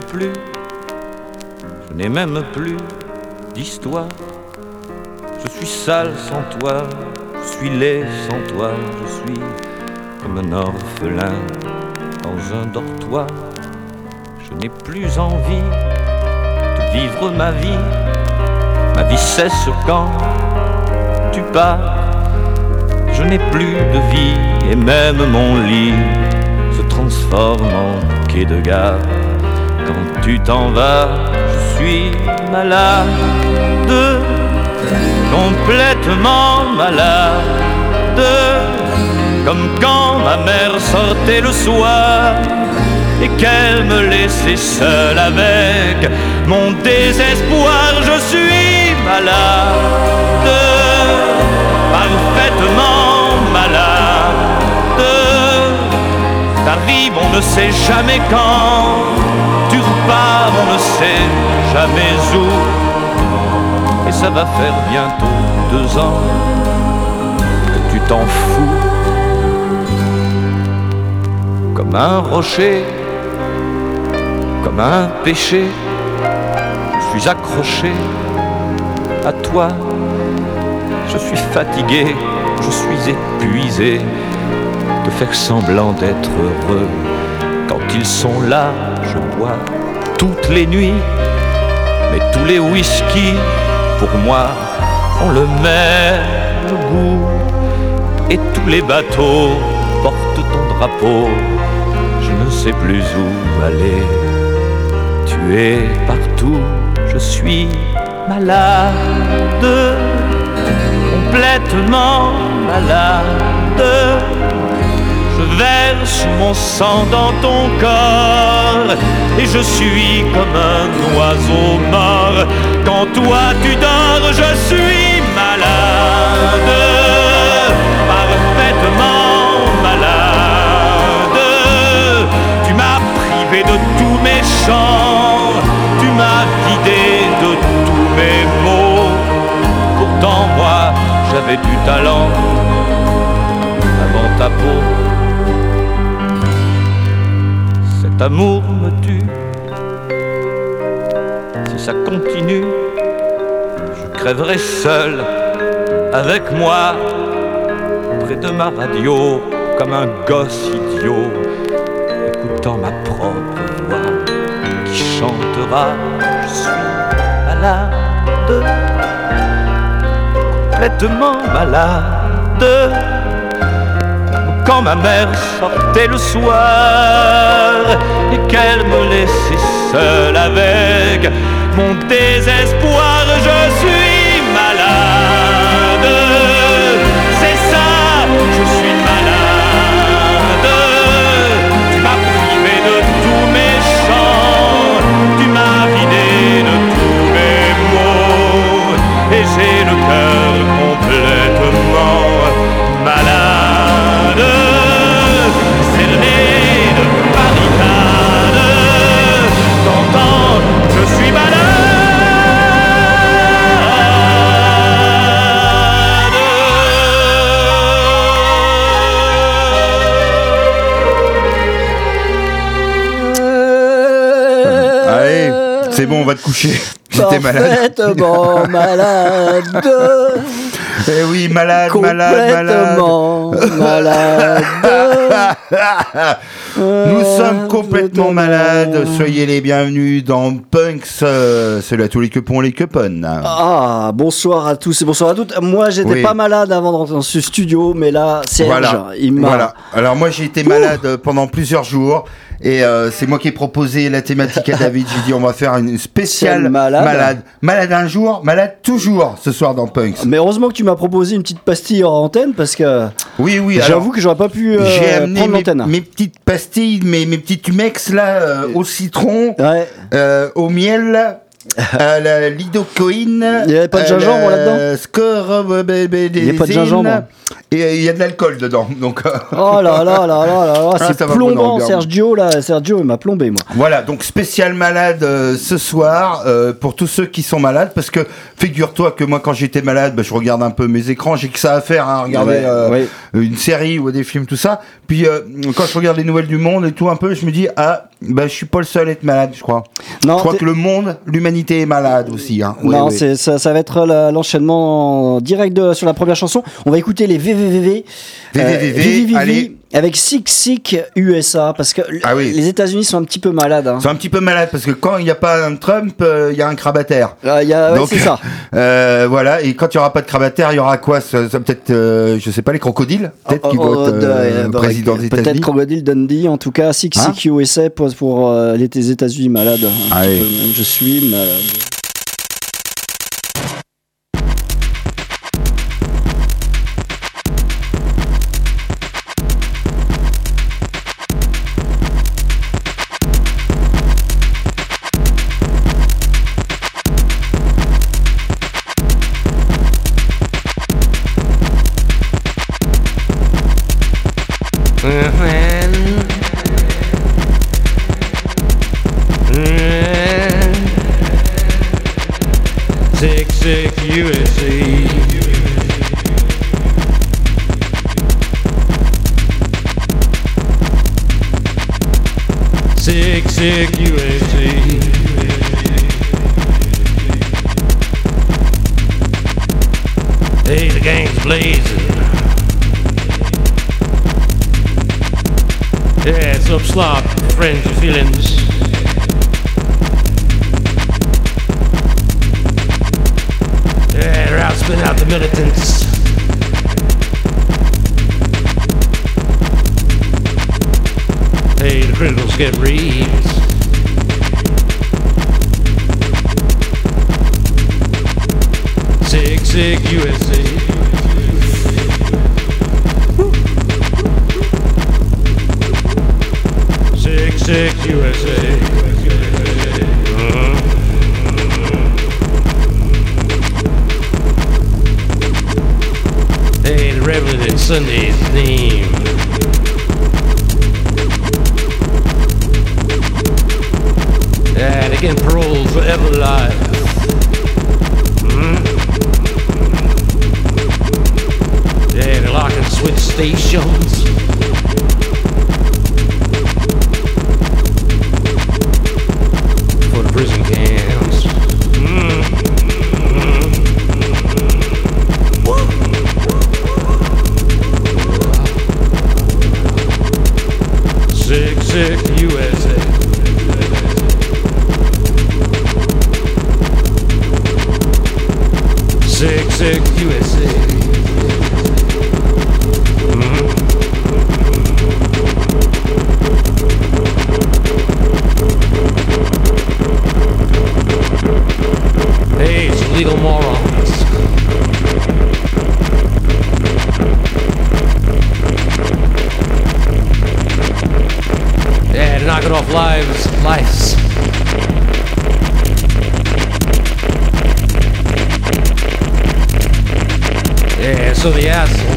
Plus, je n'ai même plus d'histoire. Je suis sale sans toi, je suis laid sans toi, je suis comme un orphelin dans un dortoir. Je n'ai plus envie de vivre ma vie. Ma vie cesse quand tu pars. Je n'ai plus de vie et même mon lit se transforme en quai de gare. Tu t'en vas, je suis malade, complètement malade, comme quand ma mère sortait le soir et qu'elle me laissait seule avec mon désespoir. Je suis malade, parfaitement malade. T'arrives, on ne sait jamais quand. Tu repars, on ne sait jamais où. Et ça va faire bientôt deux ans que tu t'en fous. Comme un rocher comme un péché. Je suis accroché à toi. Je suis fatigué, je suis épuisé de faire semblant d'être heureux. Quand ils sont là, je toutes les nuits. Mais tous les whisky, pour moi, ont le même goût. Et tous les bateaux portent ton drapeau. Je ne sais plus où aller tu es partout, je suis malade, complètement malade. Verse mon sang dans ton corps et je suis comme un oiseau mort. Quand toi tu dors, je suis malade, parfaitement malade. Tu m'as privé de tous mes chants m'as vidé de tous mes mots. Pourtant moi j'avais du talent avant ta peau. Cet amour me tue. Si ça continue, je crèverai seul avec moi près de ma radio comme un gosse idiot écoutant ma propre chantera Je suis malade, complètement malade. Quand ma mère sortait le soir et qu'elle me laissait seule avec mon désespoir, je suis c'est bon, on va te coucher. J'étais malade. Parfaitement malade. Eh oui, malade, malade, malade. malade. Nous sommes complètement malades. Soyez les bienvenus dans Punks. Euh, Salut à tous les cupons, les cupons. Ah, bonsoir à tous et bonsoir à toutes. Moi, j'étais Oui. pas malade avant d'entrer dans ce studio, mais là, Serge, Voilà. il m'a. Voilà. Alors moi j'ai été malade pendant plusieurs jours et euh, c'est moi qui ai proposé la thématique à David. J'ai dit on va faire une spéciale Spéciale malade. malade. Malade un jour, malade toujours ce soir dans Punks. Mais heureusement que tu m'as proposé une petite pastille en antenne parce que Oui oui. alors, j'avoue que j'aurais pas pu euh, j'ai amené prendre mes, l'antenne. mes petites pastilles, mes, mes petits tumex là euh, au citron, Ouais. euh, au miel. à la lidocaïne. Il y avait pas de gingembre là-dedans? Il y a pas de gingembre. Et euh, il y a de l'alcool dedans. Donc euh, Oh là là là là là là, Ah, c'est va plombant, Sergio là, Sergio il m'a plombé moi. Voilà, donc spécial malade euh, ce soir euh, pour tous ceux qui sont malades, parce que figure-toi que moi quand j'étais malade, bah, je regarde un peu mes écrans, j'ai que ça à faire, hein, regarder Ouais, euh, ouais. une série ou des films, tout ça. Puis quand je regarde les nouvelles du monde et tout un peu, je me dis ah Bah, je suis pas le seul à être malade, je crois. Non, je crois que le monde, l'humanité est malade aussi. Hein. Ouais, non, Ça, ça va être l'enchaînement direct de- sur la première chanson. On va écouter les VVVV. VVVV, VVVV, allez. avec Sick Sick USA parce que Ah oui. les États-Unis sont un petit peu malades. hein. C'est un petit peu malade parce que quand il n'y a pas un Trump, euh, il y a un crabataire. Ah, il y a- ouais, Donc, c'est ça. euh, voilà, et quand il n'y aura pas de crabataire, il y aura quoi ça, ça Peut-être, euh, je sais pas, les crocodiles? Peut-être qui Oh, votent oh, de- euh, bah, président des Peut-être États-Unis Crocodile Dundee, en tout cas, Sick Hein? Sick USA pour euh, les États-Unis malades. Ah oui. peu. Je suis malade. Sick, sick USA. Sick, sick USA. Hey, the gang's blazing. Yeah, it's up slop, friends, your feelings. get real. of lives, lives. Yeah, so the ass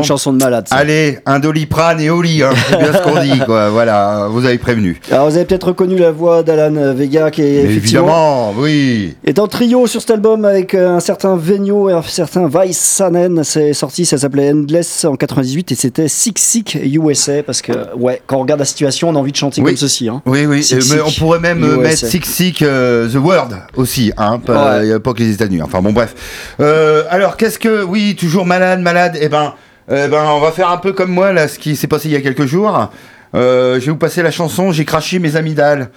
une chanson de malade. ça. Allez, un doliprane et au lit, hein. c'est bien ce qu'on dit, quoi. Voilà, vous avez prévenu. Alors, vous avez peut-être reconnu la voix d'Alan Vega qui est évidemment, oui. est en trio sur cet album avec euh, un certain Venio et un certain Vaisanen. C'est sorti, ça s'appelait Endless en 98 et c'était Sick Sick USA parce que, ouais, quand on regarde la situation, on a envie de chanter Oui. comme ceci. Hein. Oui, oui, Sick euh, mais on pourrait même euh, USA. mettre Sick Sick euh, The World aussi, hein, pas, Ouais. pas que les États-Unis. Enfin bon, bref. Euh, alors, qu'est-ce que, oui, toujours malade, malade. Eh ben, eh ben, on va faire un peu comme moi là, ce qui s'est passé il y a quelques jours. Euh, je vais vous passer la chanson. J'ai craché mes amygdales.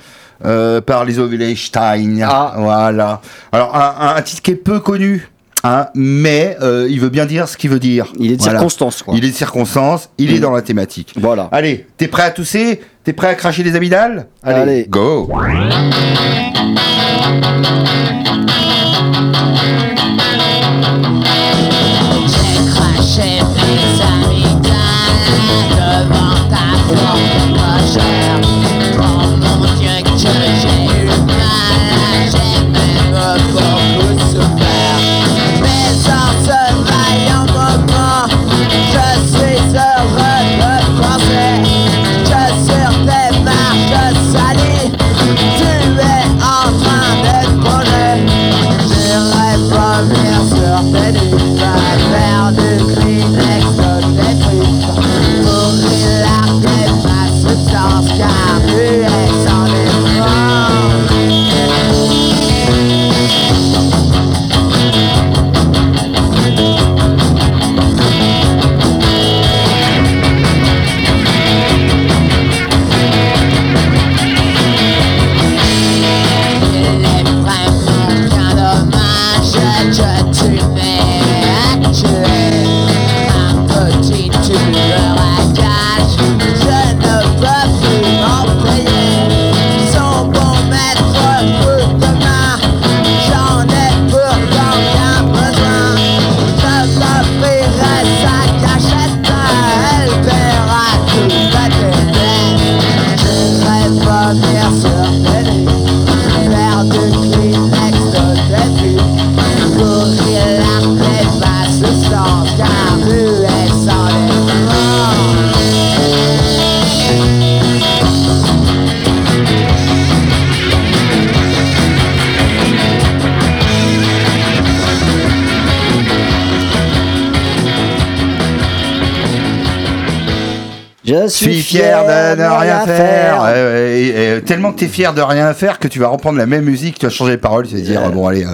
Euh, par les Stein. Ah. Voilà. Alors, un, un titre qui est peu connu, hein, mais euh, il veut bien dire ce qu'il veut dire. Il est de Voilà. circonstance, quoi. Il est de circonstance, il est Mm. dans la thématique. Voilà. Allez, t'es prêt à tousser? T'es prêt à cracher les amygdales? Allez. go Wow. Suis fier de ne rien faire. Et- et tellement que t'es fier de rien faire que tu vas reprendre la même musique, tu vas changer les paroles, tu vas dire bon allez,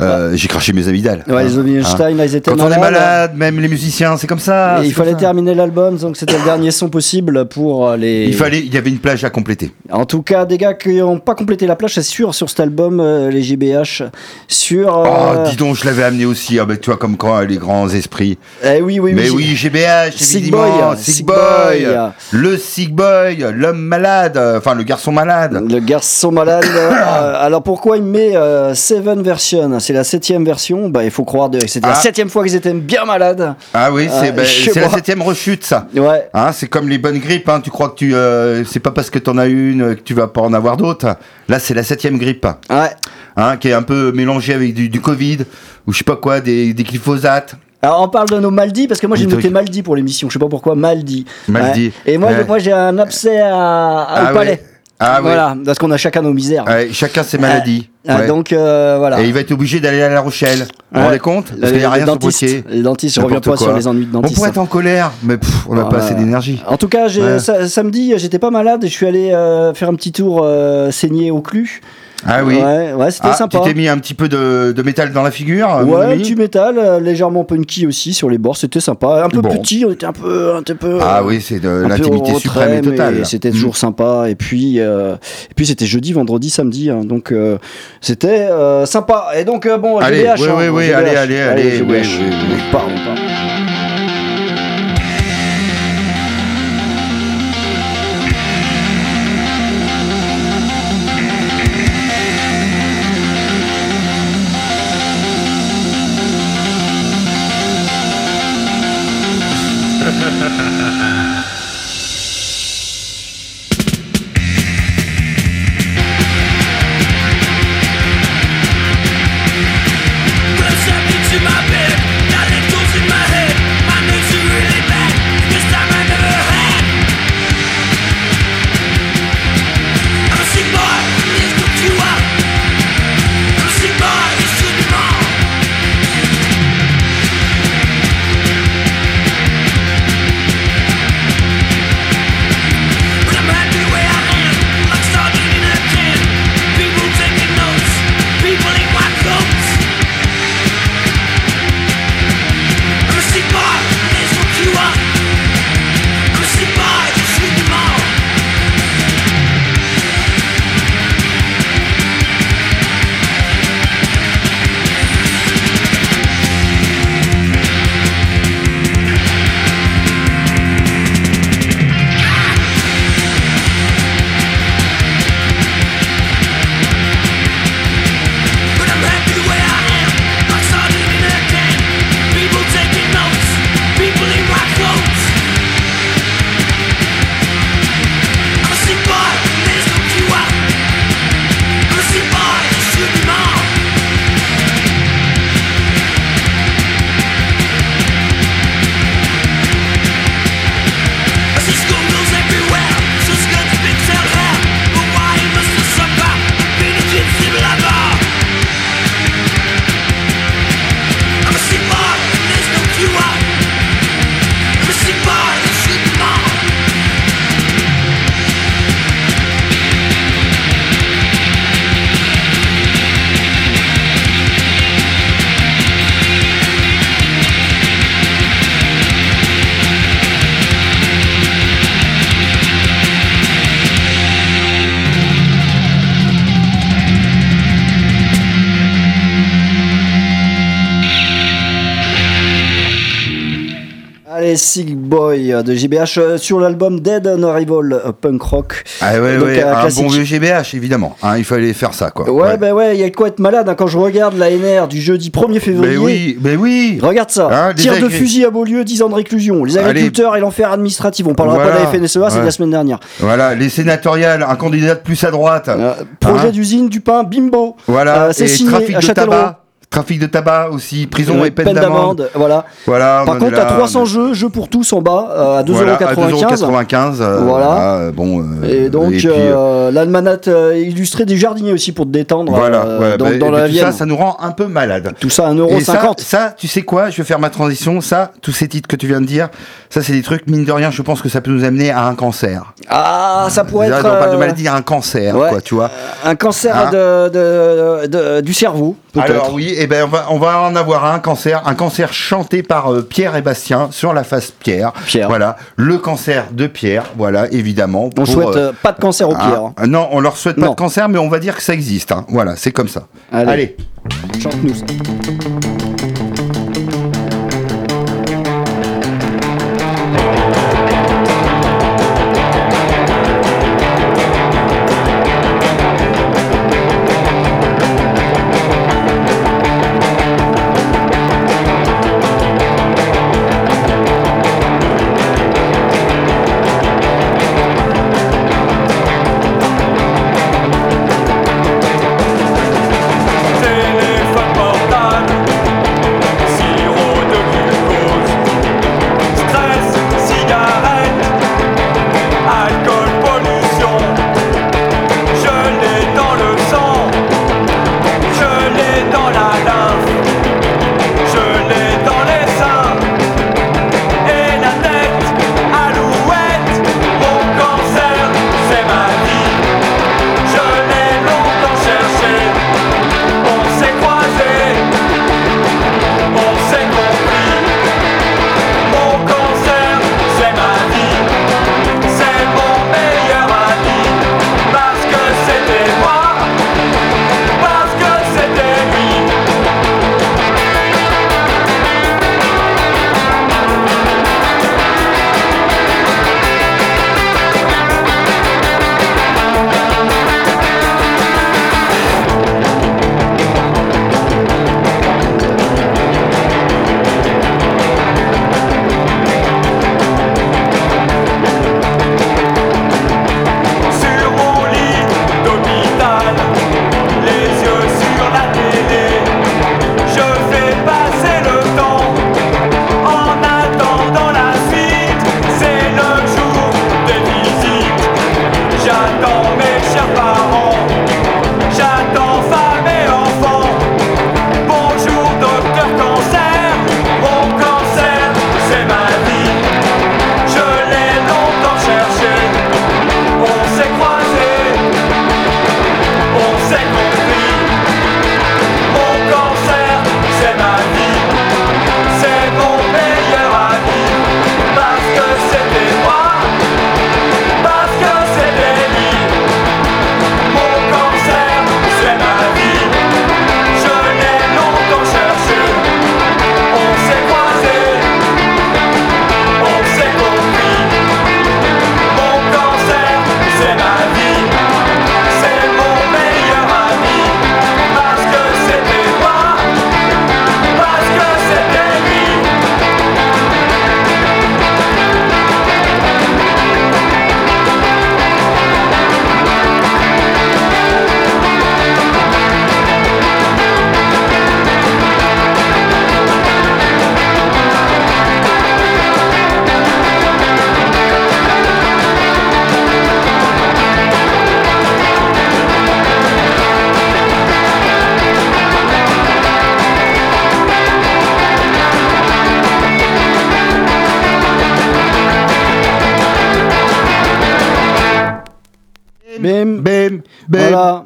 euh, j'ai craché mes amygdales. Ouais, les Hein, Ovenstein, là, ils étaient Quand on est malades. malade, même les musiciens, c'est comme ça. Et il fallait ça. terminer l'album, donc c'était le dernier son possible pour euh, les. Il fallait, il y avait une plage à compléter. En tout cas, des gars qui n'ont pas complété la plage, c'est sûr, sur cet album, euh, les JBH. Sur. Oh, dis donc, je l'avais amené aussi. Ah, bah, tu vois, comme quoi, les grands esprits. eh oui, oui, Mais oui. oui, GBH, Sick évidemment. Boy, Sick Sick Boy, Boy. le Sick Boy, l'homme malade, enfin le garçon malade. Le garçon malade. alors pourquoi il met Seven Version? C'est la septième version. Bah, il faut croire que c'était la Ah. septième fois qu'ils étaient bien malades. Ah oui, c'est Ah, bah, la septième rechute, ça. Ouais. Hein, c'est comme les bonnes grippes, hein. tu crois que tu, euh, c'est pas parce que t'en as une euh, que tu vas pas en avoir d'autres. Là, c'est la septième grippe, Ouais. hein, qui est un peu mélangée avec du, du Covid ou je sais pas quoi, des, des glyphosates. Alors on parle de nos maldis parce que moi j'ai noté maldi pour l'émission. Je sais pas pourquoi maldi. Maldi. Ouais. Et moi, Ouais. moi j'ai un abcès à, à- Ah au palais. ouais. Ah oui. voilà, parce qu'on a chacun nos misères. Ouais, chacun ses maladies. Ah, Ouais. Donc euh, voilà. Et il va être obligé d'aller à La Rochelle. Vous vous rendez compte Parce qu'il n'y a rien sur dentistes, Poitiers. Les dentistes, je reviens pas sur les ennuis de On dentistes. pourrait être en colère, mais pff, on n'a pas Ouais. assez d'énergie. En tout cas, samedi, j'étais pas malade et je suis allé euh, faire un petit tour euh, saigné au clu. Ah oui. Ouais, ouais c'était Ah, sympa. tu t'es mis un petit peu de, de métal dans la figure mon Ouais, du métal, euh, légèrement punky aussi sur les bords, c'était sympa. Un peu Bon. petit, on était un peu. Un peu Ah oui, c'est de l'intimité suprême et totale. C'était Mm. toujours sympa. Et puis, euh, et puis c'était jeudi, vendredi, samedi. hein, donc euh, c'était euh, sympa. Et donc euh, bon, Allez, oui, hein, oui, oui, GBH. allez, allez, allez, GBH. oui, oui, oui. Boy de GBH euh, sur l'album Dead on Arrival euh, Punk Rock. Ah ouais, Donc, ouais, un un classique. bon vieux GBH, évidemment. hein, il fallait faire ça, quoi. Ouais, bah ouais, il y a de quoi être malade hein, quand je regarde l'ANR du jeudi 1er février. mais oui, mais oui. Regarde ça. Hein, Tir de fusil à Beaulieu, 10 ans de réclusion. Les Allez. agriculteurs et l'enfer administratif. On parlera Voilà. pas de la FNSEA, c'est de Ouais. la semaine dernière. Voilà, les sénatoriales, un candidat de plus à droite. Euh, projet Hein d'usine du pain, bimbo. Voilà, Euh, c'est signé trafic à de Châtellerault. Trafic de tabac aussi, prison Euh, et peine, d'amende. Voilà. Voilà, Par contre, à là, 300 on est- jeux, jeux pour tous en bas, euh, à 2,95€. Voilà, à 2,95€. euh, Voilà. euh, bon, Et donc, l'almanach illustré des jardiniers aussi pour te détendre voilà, ouais, dans, bah, dans la tout Vienne. ça, ça nous rend un peu malade. Tout ça à Et ça, 1,50€. ça, tu sais quoi Je vais faire ma transition. Ça, tous ces titres que tu viens de dire, ça, c'est des trucs, mine de rien, je pense que ça peut nous amener à un cancer. Ah, ça pourrait être on parle de maladie, un cancer, ouais. quoi, tu vois. un cancer Hein de, de- de- du cerveau, peut-être. Alors oui, et ben on va, on va en avoir un cancer, un cancer chanté par euh, Pierre et Bastien sur la face Pierre. Pierre. Voilà, le cancer de Pierre, voilà, évidemment. On pour, souhaite euh, euh, pas de cancer au hein, Pierre. hein. non, on leur souhaite pas de cancer, mais on va dire que ça existe. hein. Voilà, c'est comme ça. Allez. Allez. Chante-nous ça.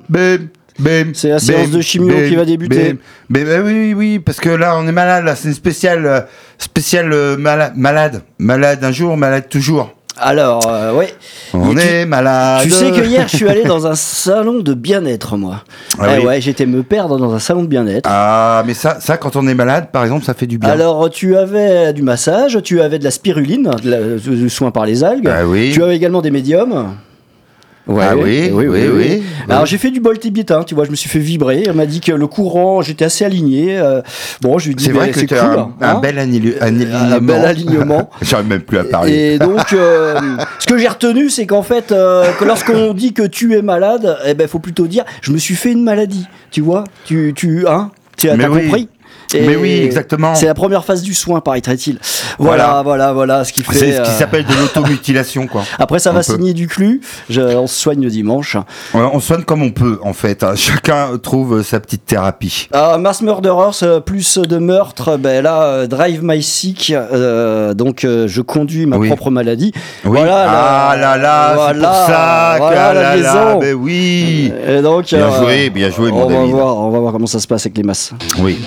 Bim, bim. C'est la séance de chimio qui va débuter. Mais bah oui, oui, oui, parce que là, on est malade, là, c'est une spéciale, euh, spéciale euh, mala- malade, malade un jour, malade toujours. Alors, euh, ouais. On tu- est malade. Tu sais que hier, je suis allé dans un salon de bien-être, moi. Ah Eh oui. ouais, j'étais me perdre dans un salon de bien-être. Ah, mais ça, ça, quand on est malade, par exemple, ça fait du bien. Alors, tu avais du massage, tu avais de la spiruline, de la- du soin par les algues. Ah oui. Tu avais également des médiums. Ouais, Ah oui, oui, oui. Alors j'ai fait du bol tibitain, tu vois, je me suis fait vibrer. Elle m'a dit que le courant, j'étais assez aligné. euh, bon, je lui ai dit, C'est vrai que c'est cool. un, hein. bel anili- Un alignement. bel alignement. J'arrive même plus à parler. Et donc, euh, ce que j'ai retenu, c'est qu'en fait, euh, que lorsqu'on dit que tu es malade, eh ben, faut plutôt dire, je me suis fait une maladie. Tu vois, tu, tu, hein, tu as Mais Mais oui, exactement. C'est la première phase du soin, paraît-il. Voilà, Voilà. voilà, voilà, ce qui fait. C'est ce qui euh, s'appelle de l'automutilation, quoi. Après, ça va peu. saigner du clu. Je- on se soigne le dimanche. On on soigne comme on peut, en fait. hein. Chacun trouve sa petite thérapie. Ah, Mass Murderers, euh, plus de meurtres, ben là, euh, Drive My Sick, euh, donc euh, je conduis ma Oui. propre maladie. Oui. Voilà, ah là là, c'est voilà, pour ça. voilà ah la là là, liaison. ben oui. Et donc, Bien euh, joué, bien joué, mon on va David. voir, on va voir comment ça se passe avec les masses. Oui.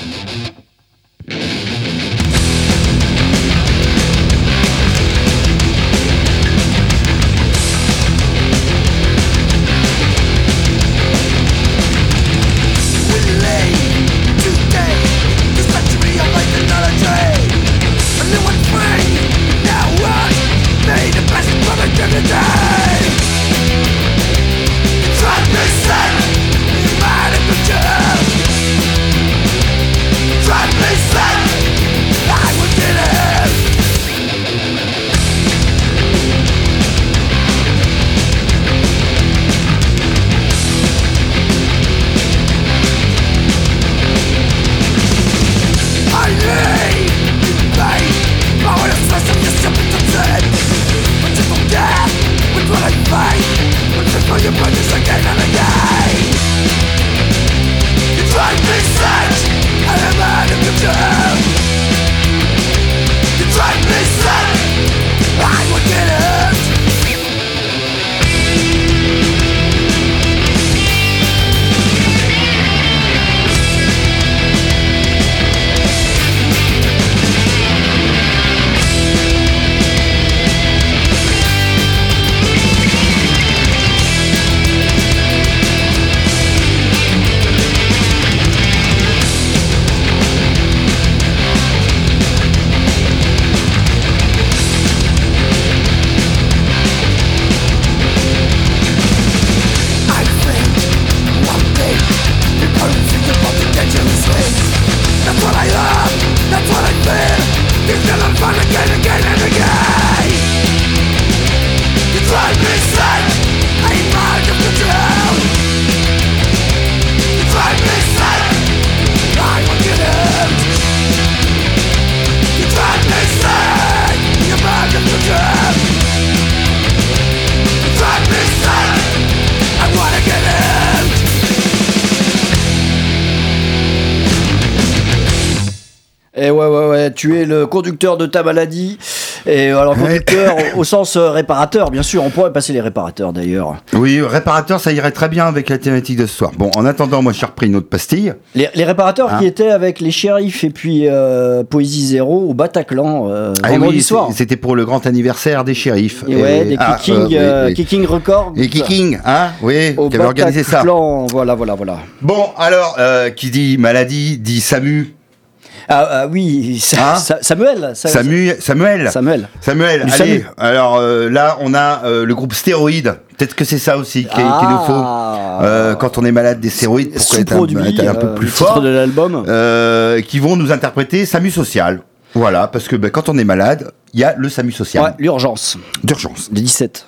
Tu es le conducteur de ta maladie. Et alors, conducteur au, au sens euh, réparateur, bien sûr. On pourrait passer les réparateurs d'ailleurs. Oui, réparateur, ça irait très bien avec la thématique de ce soir. Bon, en attendant, moi, j'ai repris une autre pastille. Les, les réparateurs Ah. qui étaient avec les shérifs et puis euh, Poésie Zéro au Bataclan euh, Ah vendredi oui, soir. c'était pour le grand anniversaire des shérifs. Et ouais, des ah, kicking, euh, oui, euh, kicking records. Et Kicking, hein Oui, Au qui avait organisé ça. Bataclan, voilà, voilà, voilà. Bon, alors, euh, qui dit maladie, dit Samu. Ah, ah oui, Hein Sa- Samuel. Sa- Samu, Samuel. Samuel. Samuel, Du allez. Alors euh, là, on a euh, le groupe stéroïde. Peut-être que c'est ça aussi qui- qu'il nous faut. Ah. Euh, quand on est malade des stéroïdes, pour être un, être un peu plus fort, de l'album. qui vont nous interpréter SAMU social. Voilà, parce que ben, quand on est malade, il y a le SAMU social Ouais, l'urgence. d'urgence. De 17.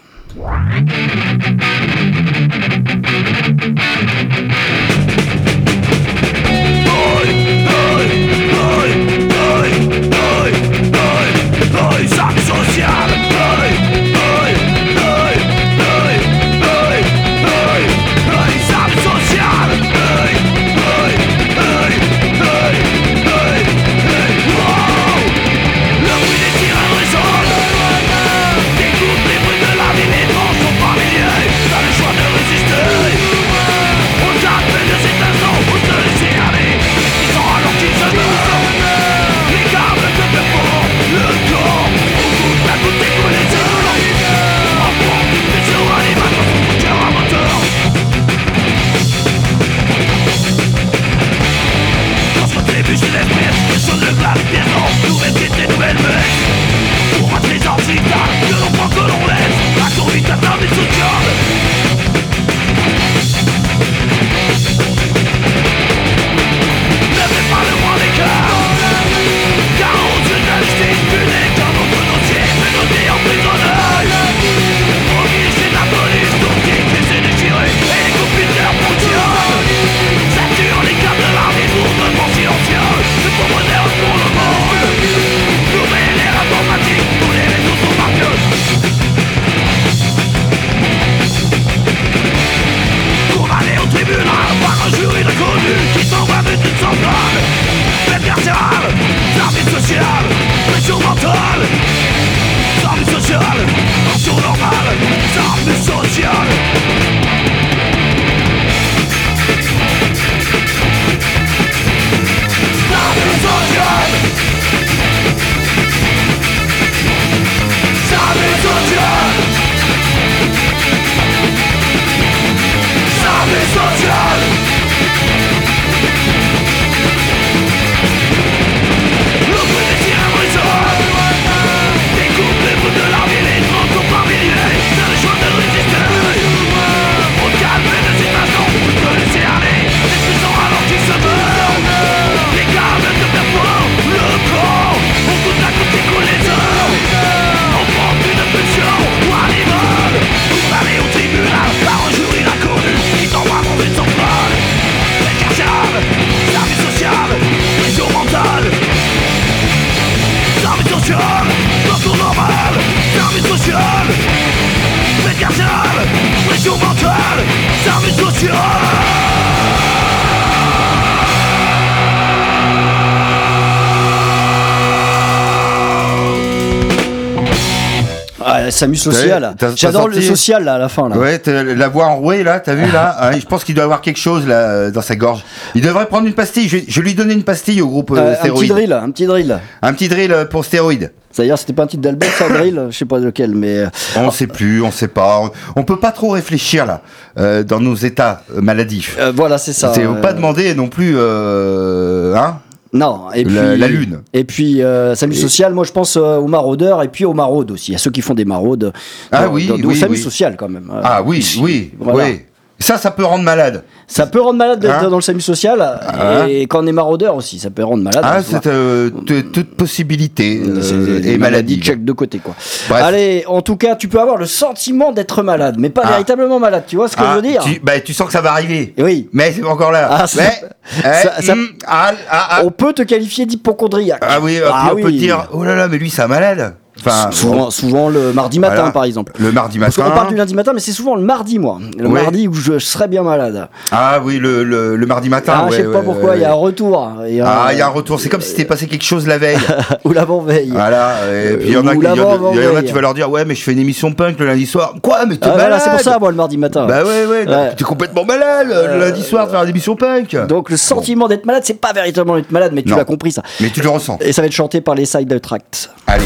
Ah, Samus social. J'adore le social là, à la fin. Là. Ouais, la voix enrouée là, t'as vu là Hein, Je pense qu'il doit avoir quelque chose là dans sa gorge. Il devrait prendre une pastille. Je, je lui donner une pastille au groupe euh, Euh, un petit stéroïde. drill, un petit drill. Un petit drill euh, pour stéroïde. D'ailleurs, c'était pas un titre d'album, ça, drill, je sais pas lequel, mais. euh, On sait plus, on sait pas. On, on peut pas trop réfléchir là euh, dans nos états maladifs. euh, voilà, c'est ça. C'est euh, pas demander non plus, hein? Non, et puis. La- la lune. Et puis, euh, Samus Et- social, moi je pense euh, aux maraudeurs et puis aux maraudes aussi. À ceux qui font des maraudes. Ah Dans- oui, dans- oui, oui. social quand même. Euh, Ah oui, oui, voilà. oui. Ça, ça peut rendre malade. Ça peut rendre malade d'être Hein dans le Samus social et quand on est maraudeur aussi, ça peut rendre malade. Ah, hein, c'est euh, toute possibilité euh, et maladie. check de côté quoi. Bref. Allez, en tout cas, tu peux avoir le sentiment d'être malade, mais pas Ah. véritablement malade. Tu vois ce que Ah, je veux dire tu, bah, tu sens que ça va arriver. Oui. Mais c'est pas encore là. Ah, ça- Mais, eh, ça- hum, ah, ah, ah. On peut te qualifier d'hypochondriaque. Ah oui, Ah puis on peut oui. dire, oh là là, mais lui, c'est un malade. Enfin, souvent, souvent le mardi matin, Voilà. par exemple. le mardi Parce matin. qu'on parle du lundi matin, mais c'est souvent le mardi, moi. Le Ouais. mardi où je serais bien malade. Ah oui, le, le, le mardi matin. Ah, je sais ouais, pas ouais, pourquoi, il y a un ouais. retour. Y a Ah, un- il y a un retour. C'est comme si t'était passé quelque chose la veille. Ou l'avant-veille. voilà. Et puis il y en a, qui- il y en a- y en a, tu vas leur dire, ouais, mais je fais une émission punk le lundi soir. Quoi, mais t'es Ah, voilà, malade c'est pour ça, moi, le mardi matin. Bah ouais, ouais. Ouais. T'es complètement malade le lundi soir de faire une émission punk. Donc le sentiment d'être malade, c'est pas véritablement être malade, mais tu l'as compris ça. Mais tu le ressens. Et ça va être chanté par les Side Tracts. Allez.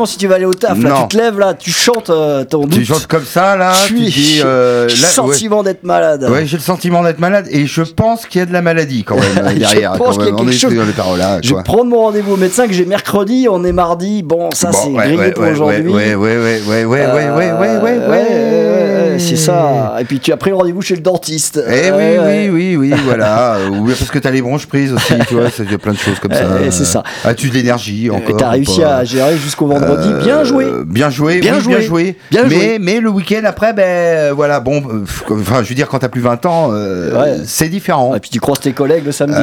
Vraiment si tu vas aller au taf. Là, tu te lèves là, tu chantes euh, ton doute. Tu chantes comme ça là. Tu dis. euh, j'ai le sentiment d'être malade. Ouais, j'ai le sentiment d'être malade et je pense qu'il y a de la maladie quand même euh, Je derrière. pense qu'il y a quelque chose. paroles. Je vais prendre mon rendez-vous au médecin que j'ai mercredi, on est mardi. Bon, ça Bon, c'est ouais, grillé ouais, pour aujourd'hui. Ouais, ouais, ouais, ouais, ouais, ouais, Euh, ouais, ouais, ouais, ouais, ouais, c'est ça. Et puis tu as pris rendez-vous chez le dentiste. Eh oui, oui, oui, oui, voilà. Oui, parce que t'as les bronches prises aussi, tu vois, il y a plein de choses comme ça. C'est ça. As-tu de l'énergie encore T'as ou réussi à gérer jusqu'au vendredi. Euh, Bien joué. Bien joué, Bien joué. bien joué. Mais, mais le week-end après, ben euh, voilà, bon, enfin, je veux dire, quand t'as plus 20 ans, euh, c'est différent. Et puis tu croises tes collègues le samedi.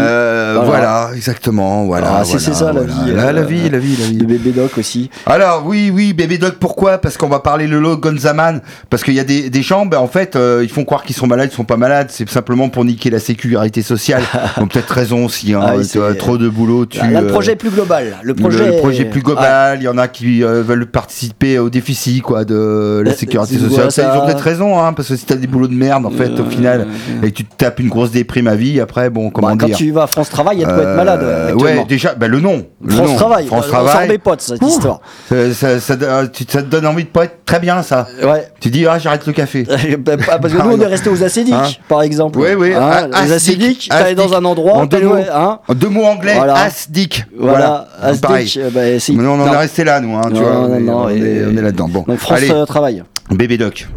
Voilà. exactement, voilà. Ah, c'est- ça, la vie, La, la vie, la vie, la vie. Le bébé doc aussi. Alors oui, oui, bébé doc, pourquoi? Parce qu'on va parler le lot Gonzaman. Parce qu'il y a des, des gens, ben, en fait, euh, ils font croire qu'ils sont malades, ils sont pas malades. C'est simplement pour niquer la sécurité sociale. Ils ont peut-être raison aussi. Hein, Ah tu c'est- trop de boulot. Tu, Là, le euh, projet plus global. Le projet, le projet plus global, il y en a qui euh, veulent participer au déficit quoi de la sécurité sociale. Ça, ils ont peut-être raison, hein, parce que si t'as des boulots de merde en fait au final et que tu te tapes une grosse déprime à vie, après bon comment bah, quand dire tu vas à France Travail, il y a de quoi être malade. ouais, déjà, bah, le nom. le France nom. Travail. France Travail. des potes, cette Ouh. histoire. Ça, ça- ça- tu- ça te donne envie de pas être très bien, ça. Ouais. Tu dis, ah, j'arrête le café. Bah, Parce que Ah, nous, on est resté aux acédiques, Hein par exemple. Oui, oui. Hein, Ah, les acédique, acédiques, t'allais dans un endroit, En deux mots. hein, En deux mots anglais, Voilà. asdic. Voilà, Donc, pareil. acédique, euh, bah, Mais non, on en non. est resté là, nous. Hein, tu Non, vois, non, on est- non, on, et- est, on est là-dedans. Bon, Donc France allez, euh, Travail. bébé doc.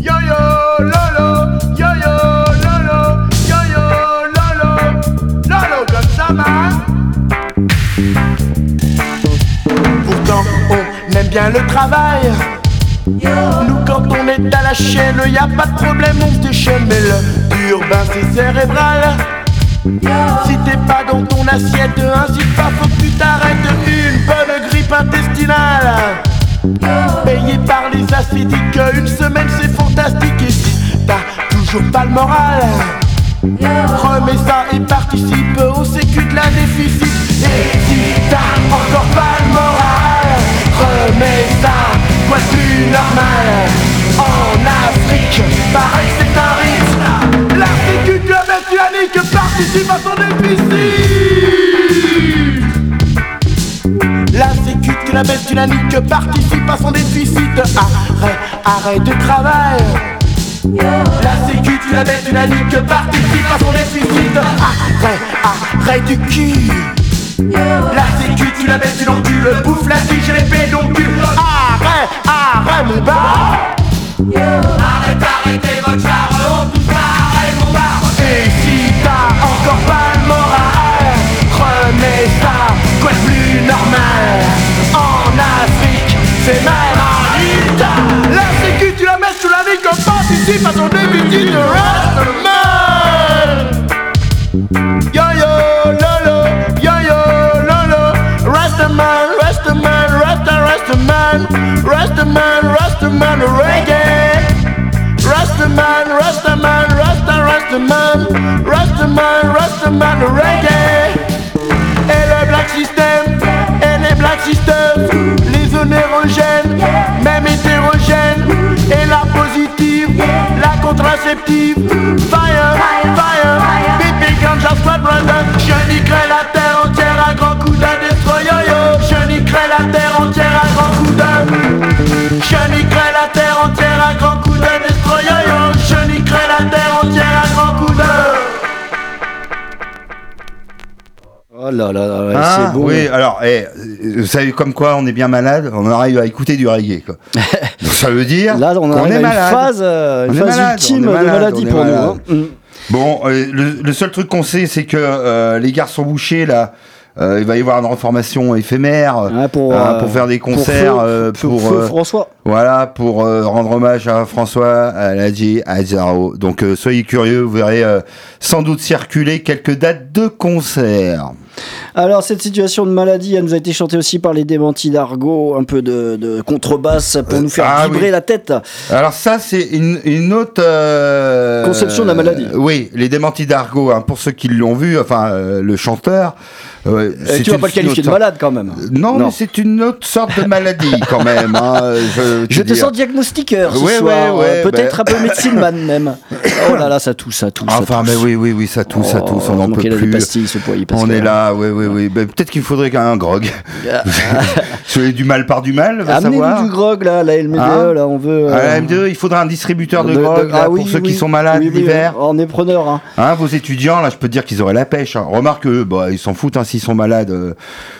Yo yo lolo, yo yo, lolo, yo yo, lolo, lolo comme ça, man. Bien le travail. Nous, quand on est à la chaîne, y a pas de problème, on se déchaîne. Mais le dur, ben c'est cérébral. Si t'es pas dans ton assiette, incite pas, faut que tu t'arrêtes. Une bonne grippe intestinale. Payé par les acidiques, une semaine c'est fantastique. Et si t'as toujours pas le moral, remets ça et participe au sécu de la déficit. Et si t'as encore pas le moral, remets ça, quoi de plus normal. En Afrique, pareil c'est un risque. La sécu de la messianique participe à son déficit. La sécu que la baisse dynamique participe à son déficit. Arrêt, arrêt de travail. La sécu que la baisse dynamique participe à son déficit. Arrêt, arrêt du cul. Bar. Arrête, arrêtez votre charron, tout ça, arrête mon bar. Et si t'as encore pas le moral, remets ça, quoi de plus normal En Afrique, c'est même un La sécu, tu la mets sous la vie comme participe à ton déficit de Rastaman Rastaman, reggae. Rastaman, Rastaman, Rasta, Rastaman. Rastaman, Rastaman, reggae. Et le Black System, et les Black Sisters Les onérogènes, même hétérogènes. Et la positive, la contraceptive fire, là là, Ah, c'est beau. oui, alors, eh, vous savez comme quoi on est bien malade, on arrive à écouter du reggae. Quoi. Donc ça veut dire Là, on qu'on arrive est à une malade. phase, euh, une On phase malade, ultime on de malade, maladie on pour nous. malade. hein. Mm. Bon, euh, le, le seul truc qu'on sait, c'est que euh, les garçons bouchés, là, euh, il va y avoir une reformation éphémère Ouais, pour, euh, pour faire des pour concerts, feu- euh, pour, feu euh, François. voilà, pour euh, rendre hommage à François Aladji Azaro. Donc euh, soyez curieux, vous verrez euh, sans doute circuler quelques dates de concerts. Alors, cette situation de maladie, elle nous a été chantée aussi par les démentis d'argot, un peu de, de contrebasse pour nous faire ah vibrer oui. la tête. Alors ça, c'est une, une autre euh, Conception de la maladie. euh, oui, les démentis d'argot. Hein, pour ceux qui l'ont vu, enfin euh, le chanteur. euh, Euh, c'est tu vas pas le qualifier de malade quand même. Non, mais c'est une autre sorte de maladie quand même. hein, je, Je te dire. sens diagnostiqueur ce Ouais, soir. ouais, ouais, Euh, Peut-être bah. un peu médecine man même. Oh là là, ça tousse, ça tousse. ça Enfin, tousse. mais oui, oui, oui, ça tousse, ça Oh, tousse, on n'en peut plus. pastilles, ce poids, On est là, oui, oui, oui. Ben, Peut-être qu'il faudrait qu'un grog. Avez du mal par du mal, va savoir. Amenez-nous du grog là, la LMDE, Hein là, on veut. À euh, la M2, il faudra un distributeur de, de- de- grog là, ah pour oui, ceux oui. qui sont malades Oui, l'hiver. On est preneur. Hein. Hein, vos étudiants, là, je peux te dire qu'ils auraient la pêche. hein. Remarque que bah, ils s'en foutent, hein, s'ils sont malades, euh,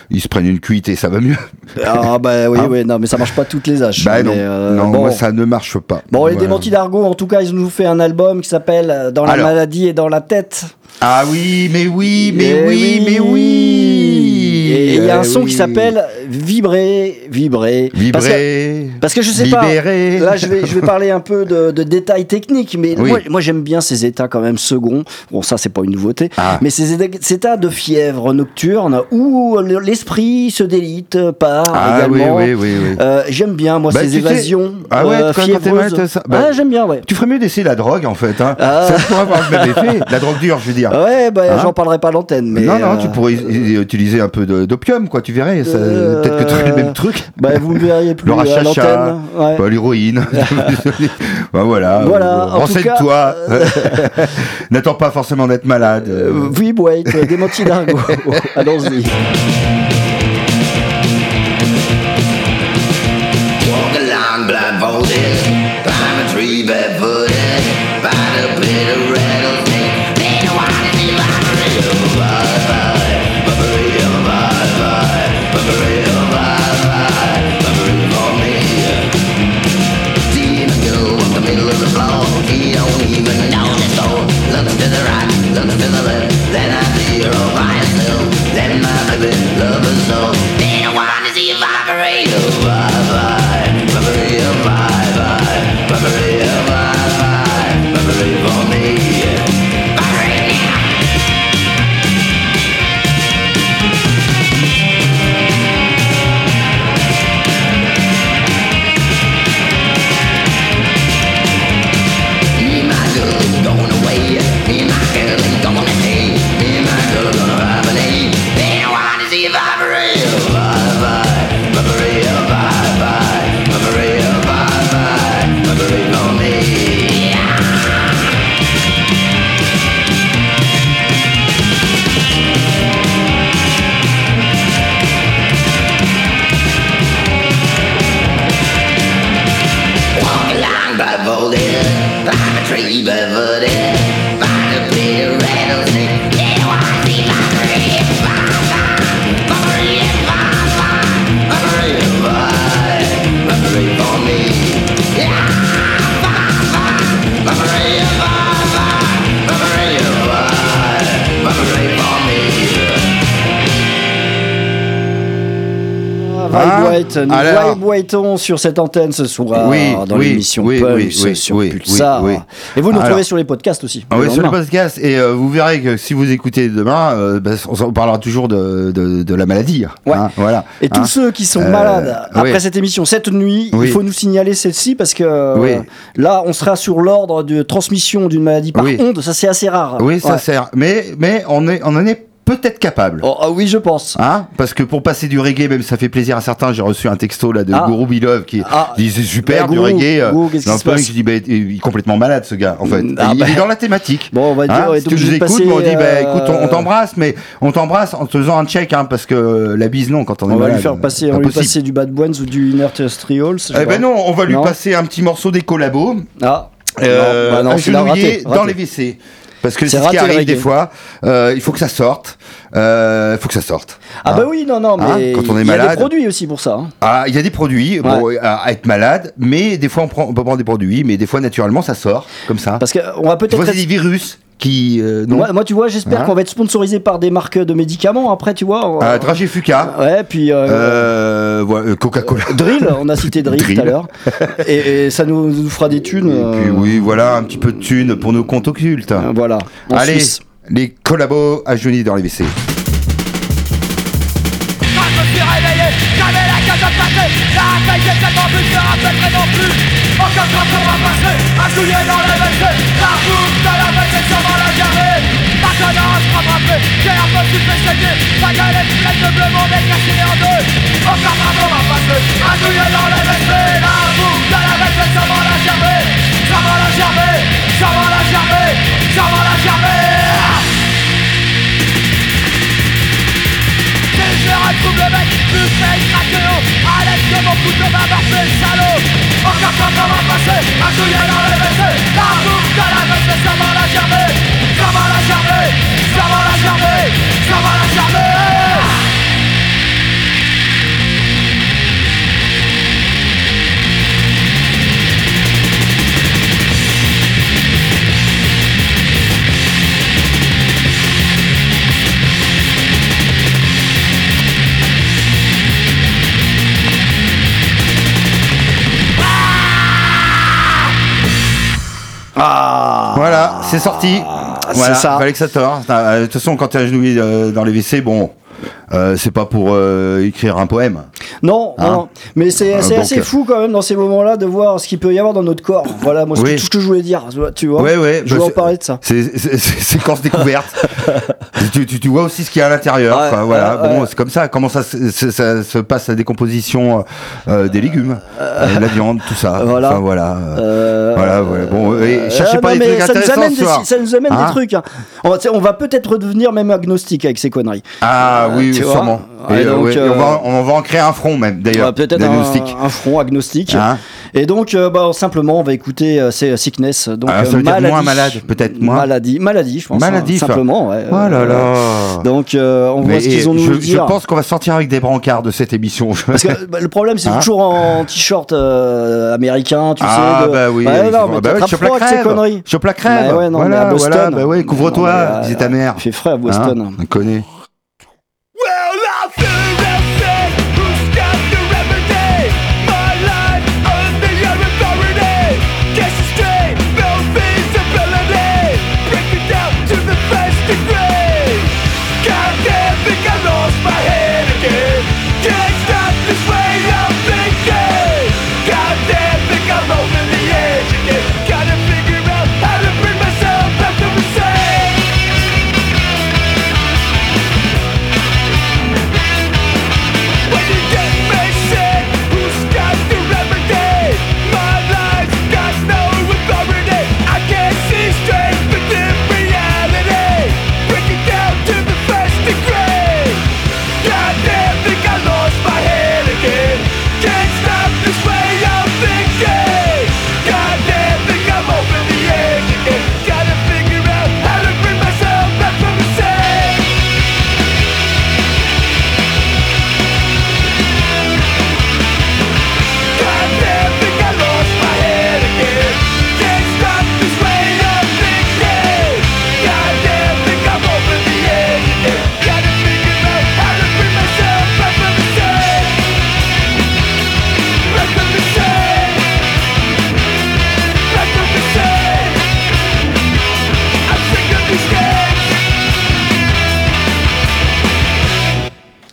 ils se prennent une cuite et ça va mieux. Ah bah oui, Hein oui, non, mais ça marche pas toutes les âges. bah non, mais, euh, non bon. moi, ça ne marche pas. Bon, les Voilà. démentis d'argot, en tout cas, ils nous ont fait un album qui s'appelle euh, Dans la Alors. maladie et dans la tête. Ah oui, mais oui, mais Eh oui, mais oui. Et il y a un Eh son oui. qui s'appelle Vibrer, vibrer. Parce que, Vibrer. parce que je sais Libérer. pas. Là, je vais, je vais parler un peu de, de détails techniques, mais Oui. moi, moi, j'aime bien ces états quand même seconds. Bon, ça, c'est pas une nouveauté. Ah. Mais ces états, de fièvre nocturne où le- l'esprit se délite par Ah oui, également. oui, oui, oui. Euh, j'aime bien, moi, Bah, ces sais- évasions Ah ouais, euh, malade, ça- bah- Ah, j'aime bien, ouais. Tu ferais mieux d'essayer la drogue en fait. Hein. Ah. Ça pourrait avoir le même effet. La drogue dure, je veux dire. Ouais, bah, Hein j'en parlerai pas à l'antenne. Mais non, non, euh, tu pourrais i- utiliser un peu d'opium, quoi, tu verrais. Euh, Peut-être que tu ferais le même truc. Bah, vous me verriez plus Le à rachacha, l'antenne. Ouais. bah, l'héroïne. bah, voilà. Voilà, Euh, Renseigne-toi. N'attends pas forcément d'être malade. Euh, Euh, Vibrate, euh, démenti d'argot. Allons-y. Vibe sur cette antenne ce soir Oui, dans oui, l'émission oui, Pulse oui, oui, sur oui, Pulsar. oui, oui. Et vous nous Alors- retrouvez sur les podcasts aussi. Ah le oui, sur le lendemain. podcast. Et euh, vous verrez que si vous écoutez demain, euh, bah, on, on parlera toujours de, de, de la maladie. Ouais. hein, voilà. Et tous Hein. ceux qui sont Euh, malades après oui. cette émission cette nuit, Oui. il faut nous signaler celle-ci parce que euh, là, on sera sur l'ordre de transmission d'une maladie par Oui. onde. Ça, c'est assez rare. Oui, ça Ouais. sert. Mais, mais on, est, on en est peut-être capable. Oh, ah oui, je pense. Hein Parce que pour passer du reggae, même ça fait plaisir à certains, j'ai reçu un texto là de Ah. Guru Bilov qui Ah. dit c'est super Bah, du Guru, reggae. euh, Guru, qu'est-ce qui se passe je dis bah, il est complètement malade ce gars en fait. Ah, il bah. est dans la thématique. Bon, on va dire, Hein, on est si tu nous écoutes, on dit bah euh, écoute, on, on t'embrasse, mais on t'embrasse en te faisant un check hein, parce que la bise non quand on, est On va malade. lui faire passer, pas on lui passer du Bad Ones ou du Inner sais Eh ben non, on va lui passer un petit morceau des collabos. Ah. Euh, non, bah non, dans les WC. Parce que C'est ce qui arrive des fois. Euh, il faut que ça sorte. Euh, Il faut que ça sorte. Ah Hein. bah oui, non, non, Hein, mais quand on est il y a des produits aussi pour ça. hein. Ah, il y a des produits bon, à, à être malade, mais des fois on, prend, on peut prendre des produits, mais des fois naturellement ça sort comme ça. Parce qu'on va peut-être être des virus qui euh, non. Moi, moi, tu vois, j'espère Hein qu'on va être sponsorisé par des marques de médicaments après, tu vois. Euh, Dragé Fuka, Ouais, puis euh, euh, euh, Coca-Cola. Drill, on a cité Drill, Drill. tout à l'heure. Et, et ça nous, nous fera des thunes. Et puis euh, oui, voilà, un petit peu de thunes pour nos comptes occultes. euh, Voilà. En Allez, Suisse. les collabos à Johnny dans les WC. Je me suis réveillé, j'avais la cage à passer La veille j'ai tellement bu, je me rappellerai non plus Aucun temps pour va passer, un soulier dans le WC La bouffe Je crois frapper, j'ai un peu Ma gueule est pleine de bleu, mon bec cassé en deux. Temps pour va passer, soulier dans le WC La bouffe de la veille, c'est sûrement la diarrhée Sûrement la diarrhée, sûrement la diarrhée, sûrement la diarrhée Si je retrouve le mec, buffet, craquéo À l'aide de mon couteau va marcher, Encore temps qu'on va passer, un soulier dans le WC La bouffe de la veste, c'est sûrement la gerber Sûrement la gerber, sûrement la gerber Sûrement la gerber Ah Voilà, c'est sorti. Voilà, c'est ça. Fallait que ça sorte. Euh, De toute façon, quand t'es agenouillé euh, dans les WC, bon, euh, c'est pas pour euh, écrire un poème. Non, Hein non, mais c'est Euh, donc, assez fou quand même dans ces moments-là de voir ce qu'il peut y avoir dans notre corps. Voilà, moi, c'est tout ce que je voulais dire, tu vois. Ouais, ouais. Je bah, voulais en parler de ça. C'est séquence découverte. tu, tu, tu vois aussi ce qu'il y a à l'intérieur. Ouais, voilà. bon, c'est comme ça. Comment ça, se- se- ça se passe la décomposition des légumes, la viande, tout ça. Voilà. Enfin, voilà. Voilà, voilà. Bon, et cherchez pas non, des trucs ça nous intéressants amène, ce soir. des, ça nous amène Hein des trucs. hein. On va, on va peut-être redevenir même agnostique avec ces conneries. Ah oui, oui, Tu vois sûrement. Et Et, donc, ouais, euh, on, va, on va en créer un front même, d'ailleurs. Ouais, Peut-être un, un front agnostique. Hein Et donc, euh, bah, simplement, on va écouter euh, c'est Sickness. Donc, Ah, ça veut dire moins malade, peut-être moins. Maladie, maladie, je pense. Maladie, hein, simplement, ouais. Oh là Euh, là. Donc, on voit ce qu'ils ont nous je, dire. je pense qu'on va sortir avec des brancards de cette émission. Parce que bah, le problème, c'est Hein toujours en t-shirt américain, tu ah sais. de- bah oui. Bah chope la crève. conneries. Chope la crève. Voilà, Boston. bah couvre-toi, Non, mais, disait ta mère. Il fait frais à Boston. Hein, on connaît.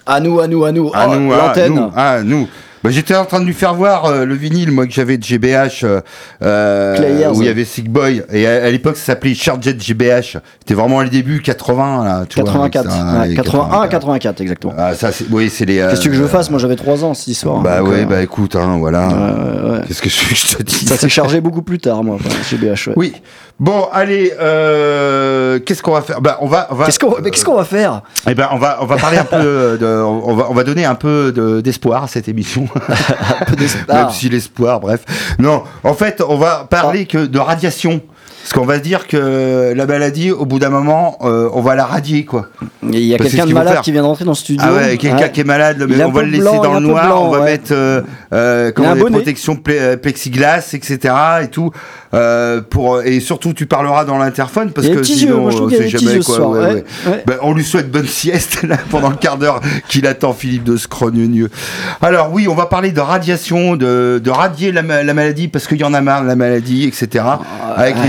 À nous, à nous, à nous. Ah, Oh, nous, l'antenne. nous, ah, nous. Bah, J'étais en train de lui faire voir euh, le vinyle, moi, que j'avais de GBH, euh, euh, Players. où il y avait Sick Boy. Et à, à l'époque, ça s'appelait Charged GBH. C'était vraiment les débuts 80, là, tu vois, 84. avec ça, ouais, les 81 à 84, exactement. Ah, ça, c'est, oui, c'est les. Qu'est-ce que je euh, fasse? Moi, j'avais 3 ans cette histoire. Bah ouais, euh, bah écoute, hein, voilà. ouais, ouais. Qu'est-ce que je, je te dis? Ça s'est chargé beaucoup plus tard, moi, enfin, chez BH. ouais. Oui. Bon, allez, euh, qu'est-ce qu'on va faire? Bah, on va, on va. Qu'est-ce qu'on mais qu'est-ce qu'on va faire? Eh ben, on va, on va parler un peu de, on va, on va donner un peu de- d'espoir à cette émission. d'espoir. Même si l'espoir, bref. Non, en fait, on va parler que de radiation. Parce qu'on va se dire que la maladie, au bout d'un moment, euh, on va la radier, quoi. Il y a Bah, c'est quelqu'un de malade qui vient d'entrer dans le studio. Ah ouais, quelqu'un Ouais. qui est malade, mais on va le laisser blanc, dans le noir, blanc, on va ouais. mettre euh, euh, comment des protections euh, plexiglas, etc. et tout. Euh, pour et surtout tu parleras dans l'interphone parce que sinon petits jamais quoi. ouais. Ben, on lui souhaite bonne sieste là pendant le quart d'heure qu'il attend Philippe de Scrogneux. Alors oui, on va parler de radiation, de, de radier la, ma- la maladie parce qu'il y en a marre la maladie, etc. Avec les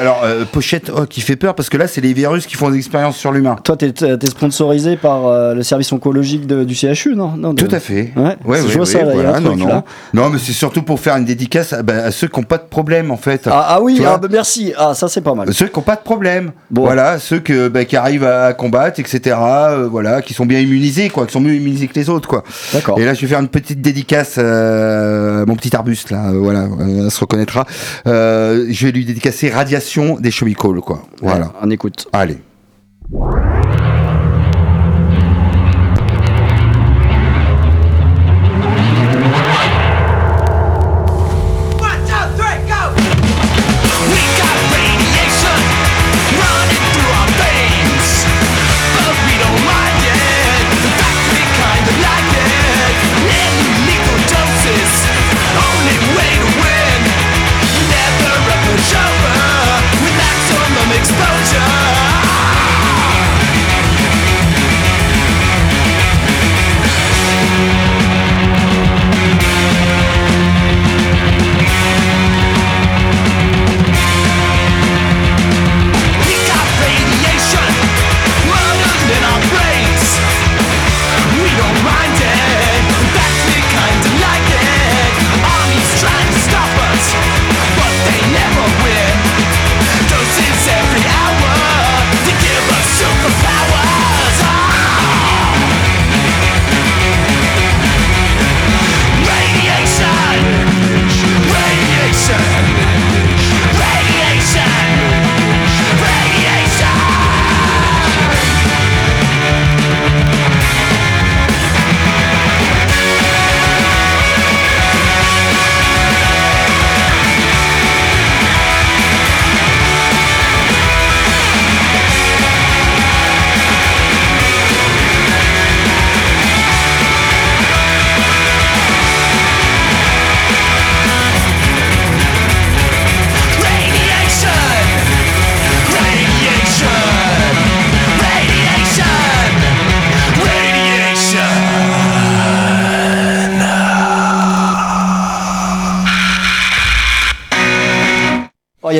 Alors euh, pochette oh, qui fait peur parce que là c'est les virus qui font des expériences sur l'humain. Toi, t'es t'es sponsorisé par euh, le service oncologique de- du CHU, non, non de- Tout à fait. Ouais, je vois ça, là, il y a un non, truc, non. là. non, mais c'est surtout pour faire une dédicace à, bah, à ceux qui n'ont pas de problème, en fait. Ah, ah oui, ah, bah, merci. Ah, ça, c'est pas mal. Ceux qui n'ont pas de problème. Bon. Voilà, ceux que, bah, qui arrivent à combattre, etc. euh, voilà, qui sont bien immunisés, quoi, qui sont mieux immunisés que les autres, quoi. D'accord. Et là, je vais faire une petite dédicace à mon petit arbuste, là, voilà, elle se reconnaîtra. Je vais lui dédicacer Radiation des chemicals, quoi. Voilà. On écoute. Allez.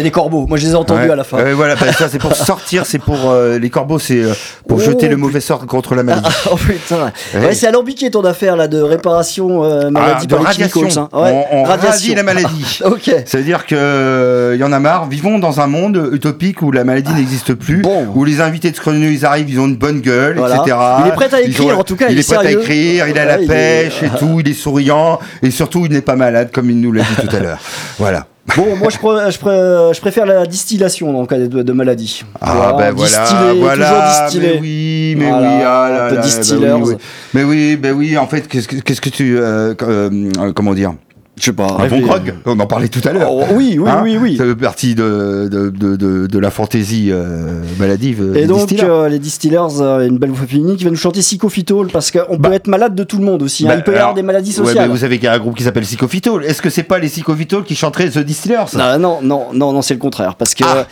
Des corbeaux. Moi, je les ai entendus Ouais. à la fin. Voilà, bah, ça c'est pour sortir, c'est pour euh, les corbeaux, c'est euh, pour Oh, jeter le mauvais sort contre la maladie. oh putain. Ouais. Ouais, c'est alambiqué ton affaire là de réparation euh, maladie Ah, de par les radiation. hein. On, on radiation. radie la maladie. ok. Ça veut dire que euh, y en a marre. Vivons dans un monde utopique où la maladie n'existe plus, Bon. où les invités de Chrono ils arrivent, ils ont une bonne gueule, Voilà. etc. Il est prêt à écrire, en tout cas, il, il est est prêt à écrire, il a la pêche et tout, il est souriant et surtout il n'est pas malade comme il nous l'a dit tout à l'heure. Voilà. Bon, moi je, pr- je, pr- je préfère la distillation dans le cas de, de maladie. Ah ben voilà, distiller, voilà, toujours distiller. mais oui, mais Voilà, oui, ah là là, bah distillers. oui, oui. mais oui, ben oui, en fait, qu'est-ce que, qu'est-ce que tu, euh, euh, comment dire, Je sais pas. un bon grog, on en parlait tout à l'heure. Oh, oui, oui, Hein oui, oui. Ça fait partie de, de, de, de, de la fantaisie euh, maladive. Et des donc, distillers. euh, les distillers, euh, une belle voix féminine qui va nous chanter Psychophytol parce qu'on Bah. peut être malade de tout le monde aussi. hein. Bah, Il peut y avoir des maladies Ouais, sociales. mais vous savez qu'il y a un groupe qui s'appelle Psychophytol. Est-ce que c'est pas les Psychophytol qui chanteraient The Distillers? Non, non, non, non, non, c'est le contraire. Parce que Ah. euh,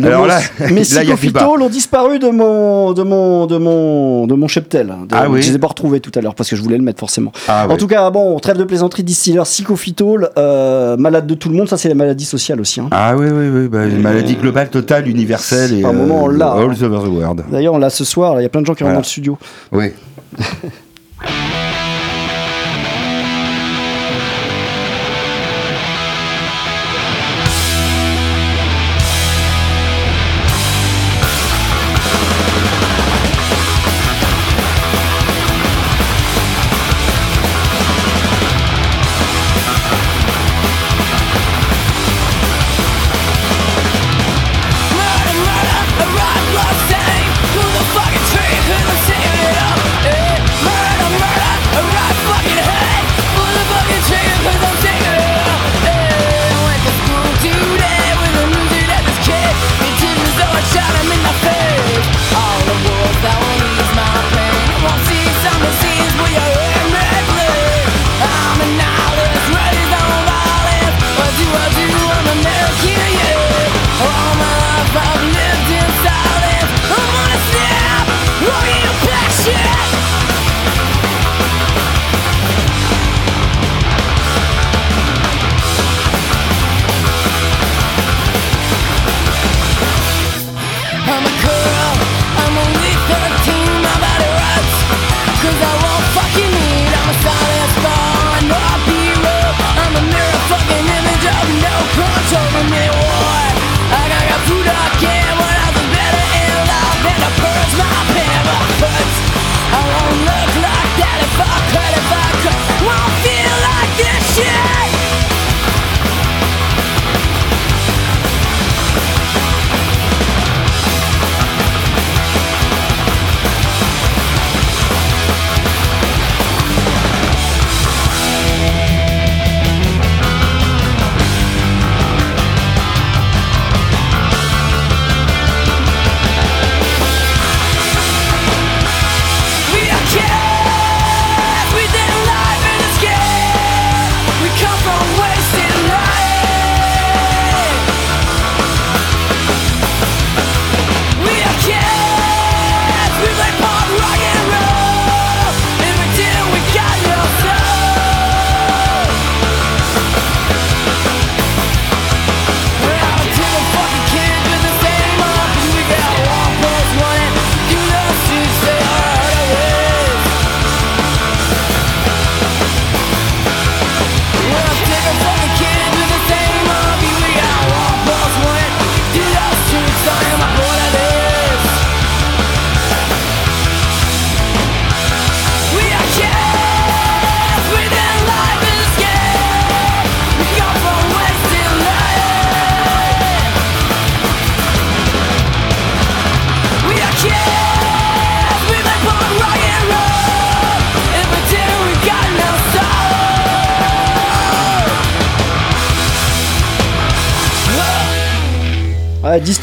le Alors mot- là- mes ont disparu de mon, de mon, de mon, de mon cheptel. De- Ah oui. Je les ai pas retrouvés tout à l'heure parce que je voulais le mettre forcément. Ah en ouais. tout cas, bon, trêve de plaisanterie, distiller, psychophytol, euh, malade de tout le monde, ça c'est la maladie sociale aussi. hein. Ah oui, oui, oui. Bah, une maladie globale, totale, universelle et À un moment, on l'a, all hein. over the world. D'ailleurs, là ce soir, il y a plein de gens qui rentrent dans le studio. Oui.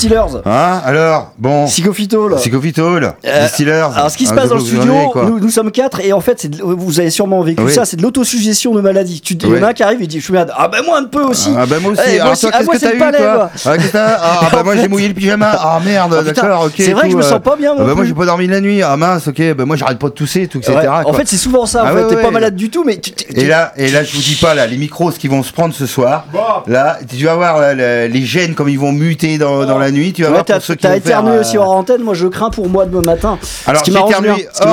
Distillers. Hein Alors, bon. Psychophytol. Psychophytol, Euh, Distillers. Alors, ce qui se Ah, passe dans le studio, nous, nous sommes quatre et en fait, c'est de- vous avez sûrement vécu Oui. ça, c'est de l'autosuggestion de maladie. Tu, Il y en Oui. a un qui arrive et dit Je suis malade. Ah, ben moi un peu aussi. Ah bah moi aussi. Eh, moi Alors aussi. toi, Ah, qu'est-ce moi, que c'est t'as le eu toi. Ah, qu'est-ce que t'as Ah bah En moi j'ai mouillé le pyjama. Ah merde, Ah, d'accord, ok. c'est vrai que je me sens euh, pas bien, moi Ah bah moi j'ai pas dormi la nuit. Ah mince, ok. Bah moi j'arrête pas de tousser, tout, etc. En fait, c'est souvent ça. En Ah t'es pas malade du tout, mais Et là, et là, je vous dis pas là, les micros, ce qu'ils vont se prendre ce soir. Là, tu vas voir les gènes comme ils vont muter dans, dans la nuit. Tu vas Ouais, voir t'as pour ceux qui t'as vont faire, éternué euh, aussi hors antenne. Moi, je crains pour moi demain matin. Alors qui hors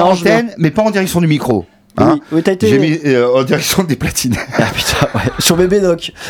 antenne, mais pas en direction du micro. hein. Oui, oui, t'as été. J'ai mis euh, en direction des platines. Ah putain, ouais. Sur bébé doc.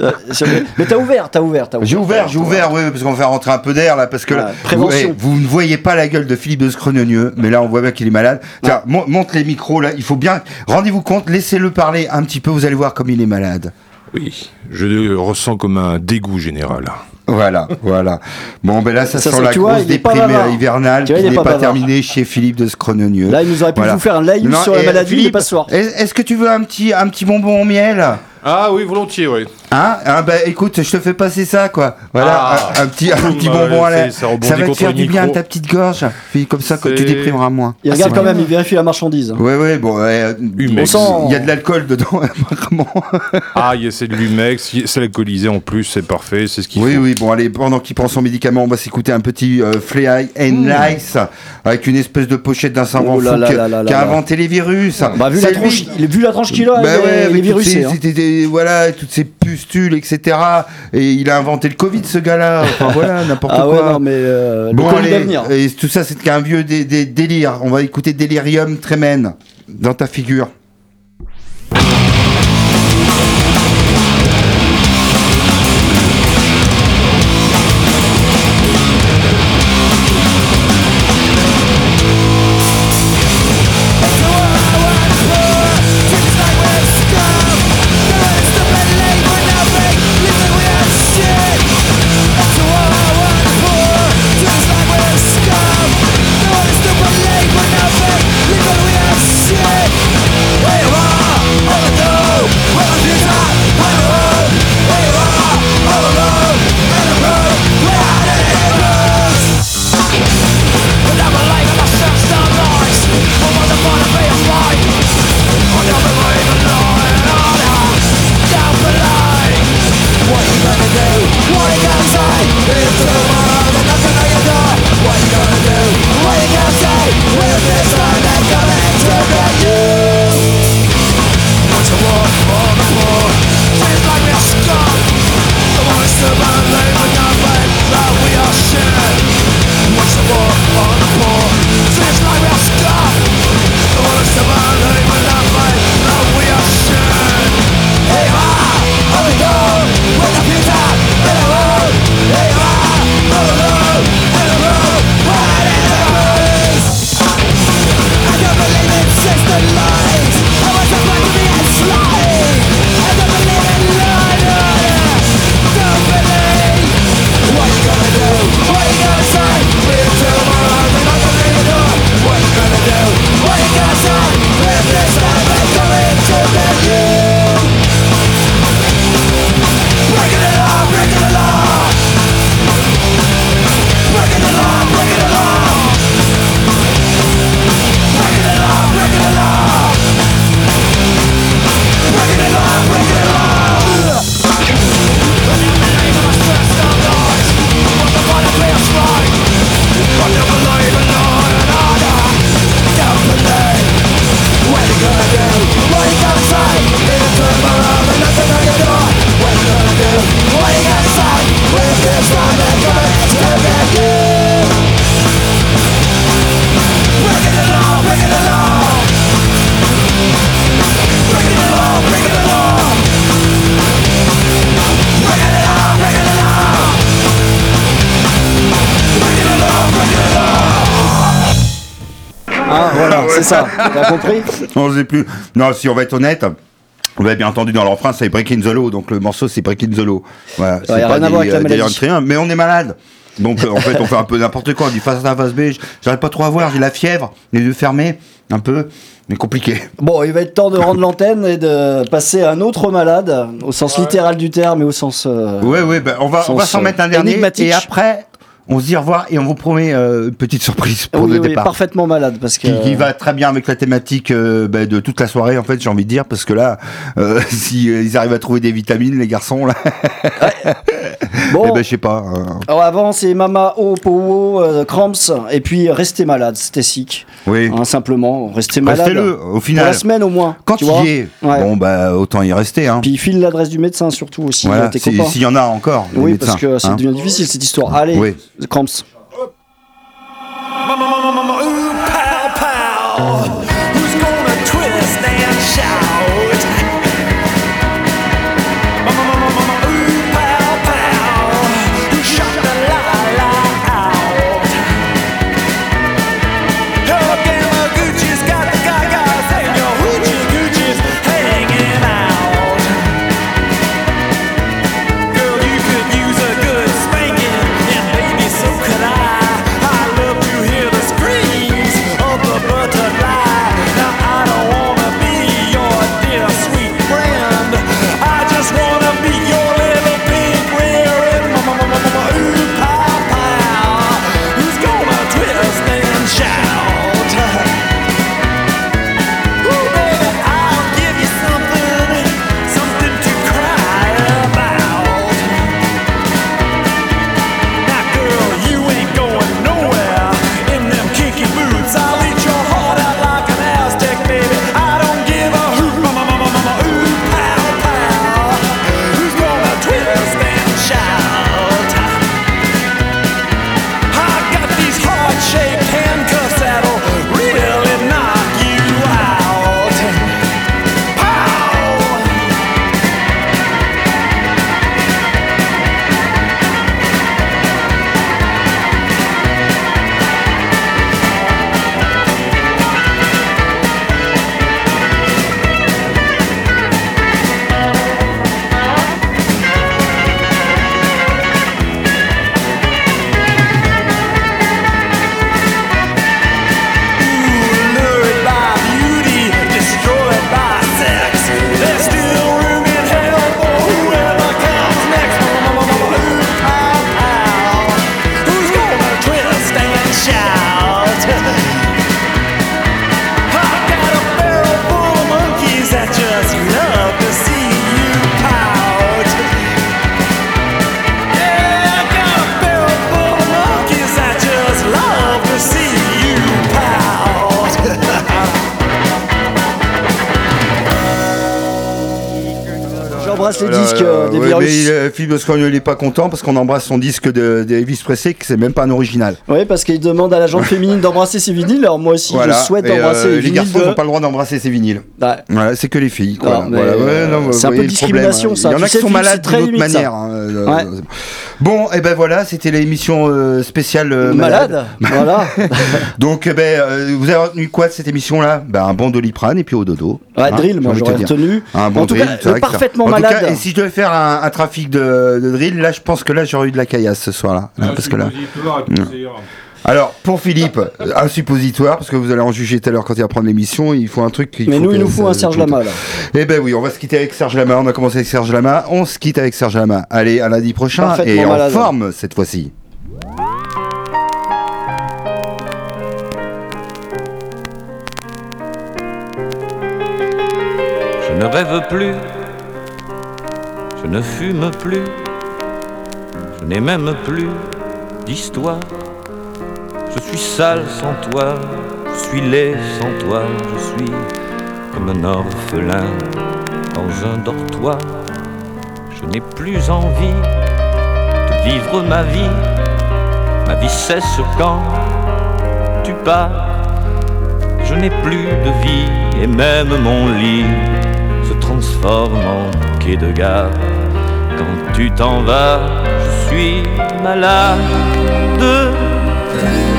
Euh, sur bébé- Mais t'as ouvert, t'as ouvert, t'as ouvert. J'ai ouvert, j'ai ouvert, oui, parce qu'on va faire rentrer un peu d'air là, parce que Ouais, là, prévention. vous, eh, vous ne voyez pas la gueule de Philippe de Scrognonieux, mais là on voit bien qu'il est malade. Tiens, mon- monte les micros là, il faut bien, rendez-vous compte, laissez-le parler un petit peu, vous allez voir comme il est malade. Oui, je le ressens comme un dégoût général. Voilà, voilà. Bon, ben là, ça, Ça, sent la vois, grosse déprime hivernale vois, qui n'est pas terminée chez Philippe de Scrognonieux. Là, il nous aurait pu Voilà. vous faire un Non, sur la maladie, Philippe, mais pas ce soir. Est- Est-ce que tu veux un petit, un petit bonbon au miel? Ah oui, volontiers, oui. Hein ah bah écoute, je te fais passer ça quoi. Voilà, Ah. un, un petit, un petit Bah, bonbon à c'est- l'air. ça Ça va te faire du bien à ta petite gorge. Puis comme ça, tu déprimeras moins. Il Ah, regarde c'est quand même, il vérifie la marchandise. Ouais, ouais, bon, sent- il y a de l'alcool dedans, apparemment. Ah, il y a c'est de l'humex, c'est alcoolisé en plus, c'est parfait, c'est ce qu'il Oui, faut. oui, bon, allez, pendant qu'il prend son médicament, on va s'écouter un petit euh, Flea and Nice avec une espèce de pochette d'un savant Oh fou qui, a inventé les virus. Bah, vu la, tranche, vu la tranche qu'il a, Bah il est- ces, voilà, toutes ces pustules, etc. Et il a inventé le Covid, ce gars-là. Enfin voilà, n'importe Ah quoi. ouais, non, mais euh, Bon, allez, et tout ça, c'est qu'un vieux dé- dé- délire. On va écouter Delirium Tremen dans ta figure. Ah, c'est ça. T'as compris On ne sait plus. Non, si on va être honnête. Vous avez bien entendu dans leur phrase, c'est Breaking the Law, donc le morceau c'est Breaking the Law. Voilà, c'est y a pas rien à voir avec la des maladie. Mais on est malade. Donc euh, en fait, on fait un peu n'importe quoi. On dit face A, face B. J'arrive pas trop à voir. J'ai la fièvre, les yeux fermés, un peu, mais compliqué. Bon, il va être temps de rendre l'antenne et de passer à un autre malade, au sens littéral du terme et au sens. euh, Ouais, ouais. ben, on va, on va s'en mettre un euh, dernier. Et après, on se dit au revoir et on vous promet euh, une petite surprise pour oui, le oui, départ. parfaitement malade parce que. Qui, qui va très bien avec la thématique euh, ben, de toute la soirée en fait j'ai envie de dire parce que là euh, si euh, ils arrivent à trouver des vitamines les garçons là Bon, eh ben je sais pas euh, alors avant c'est Mama O, Powo, euh, Cramps, et puis restez malade, c'était sick. oui Hein, simplement, restez malade. restez-le au Pour final la semaine au moins. quand tu il vois y est Ouais. bon bah autant y rester hein Puis il file l'adresse du médecin surtout aussi, voilà si- s'il y en a encore oui, médecins, parce que ça hein. devient difficile cette histoire. Allez, Oui. Cramps. Who's mais il, euh, Philippe Boscagno, il est pas content parce qu'on embrasse son disque de, de Elvis Presley que c'est même pas un original. Oui, parce qu'il demande à la gente féminine d'embrasser ses vinyles. Alors moi aussi, voilà. je souhaite Et, embrasser euh, les les garçons de... n'ont pas le droit d'embrasser ses vinyles. Voilà c'est que les filles Voilà, ouais, euh, c'est un peu le discrimination, ça. il y en a qui sont malades d'une autre limite, ça. manière bon et ben voilà c'était l'émission euh, spéciale euh, Malade, voilà. Donc, eh ben, euh, vous avez retenu quoi de cette émission-là? Ben, Un bon doliprane et puis au dodo. Ouais, Hein, drill, moi j'aurais retenu. Un bon en tout drill, cas, parfaitement en tout malade. cas, et si je devais faire un, un trafic de, de drill, là, je pense que là, j'aurais eu de la caillasse ce soir-là. Là, parce que là. Alors, pour Philippe, un suppositoire, parce que vous allez en juger tout à l'heure quand il va prendre l'émission, il faut un truc. Mais nous, il nous faut un Serge Lama, là. Eh ben oui, on va se quitter avec Serge Lama. On a commencé avec Serge Lama, on se quitte avec Serge Lama. Allez, à lundi prochain et en malade. forme cette fois-ci. Je ne rêve plus, je ne fume plus, je n'ai même plus d'histoire. Je suis sale sans toi, je suis laid sans toi, je suis comme un orphelin dans un dortoir. Je n'ai plus envie de vivre ma vie, ma vie cesse quand tu pars. Je n'ai plus de vie et même mon lit se transforme en quai de gare. Quand tu t'en vas, je suis malade,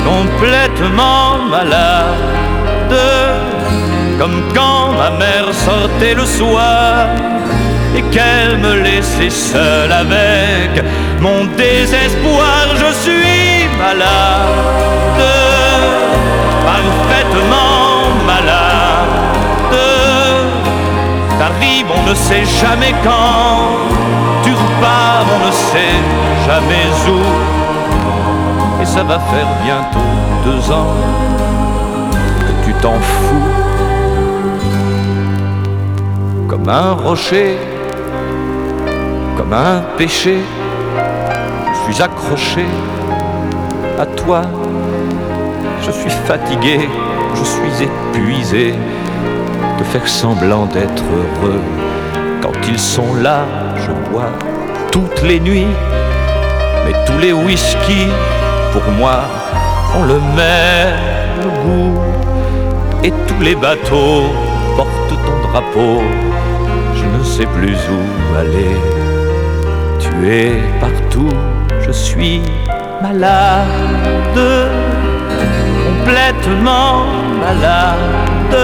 complètement malade, comme quand ma mère sortait le soir et qu'elle me laissait seule avec mon désespoir. Je suis malade, parfaitement malade. T'arrives, on ne sait jamais quand, tu repars, on ne sait jamais où. Ça va faire bientôt deux ans que tu t'en fous. Comme un rocher, comme un péché, je suis accroché à toi. Je suis fatigué, je suis épuisé de faire semblant d'être heureux. Quand ils sont là, je bois toutes les nuits, mais tous les whisky, pour moi, ont le même goût. Et tous les bateaux portent ton drapeau, je ne sais plus où aller. Tu es partout, je suis malade, complètement malade.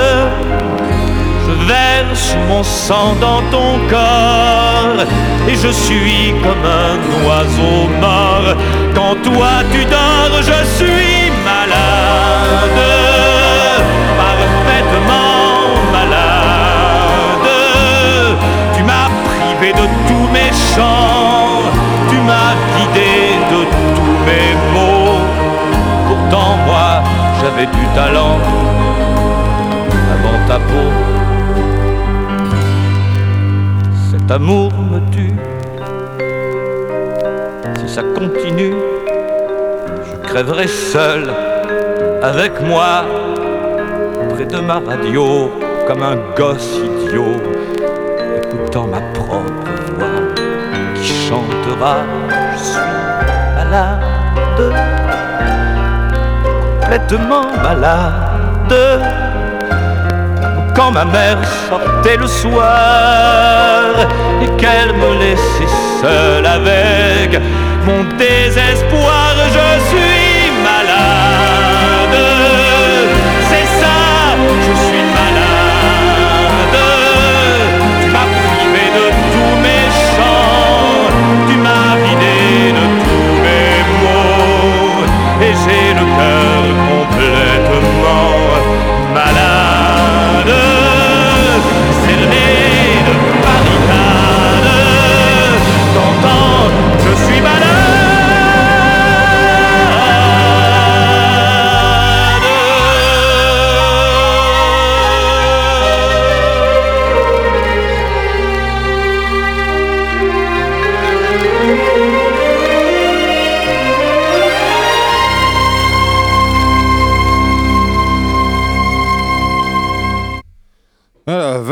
Je verse mon sang dans ton corps et je suis comme un oiseau mort. Quand toi tu dors, je suis malade, parfaitement malade. Tu m'as privé de tous mes chants, tu m'as vidé de tous mes mots. Pourtant moi j'avais du talent avant ta peau. Amour me tue. Si ça continue, je crèverai seul avec moi près de ma radio comme un gosse idiot, écoutant ma propre voix qui chantera Je suis malade, complètement malade quand ma mère sortait le soir et qu'elle me laissait seul avec mon désespoir, je suis malade. C'est ça, je suis malade. Tu m'as privé de tous mes chants, tu m'as vidé de tous mes mots, et j'ai le cœur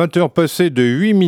20h passées de 8 minutes.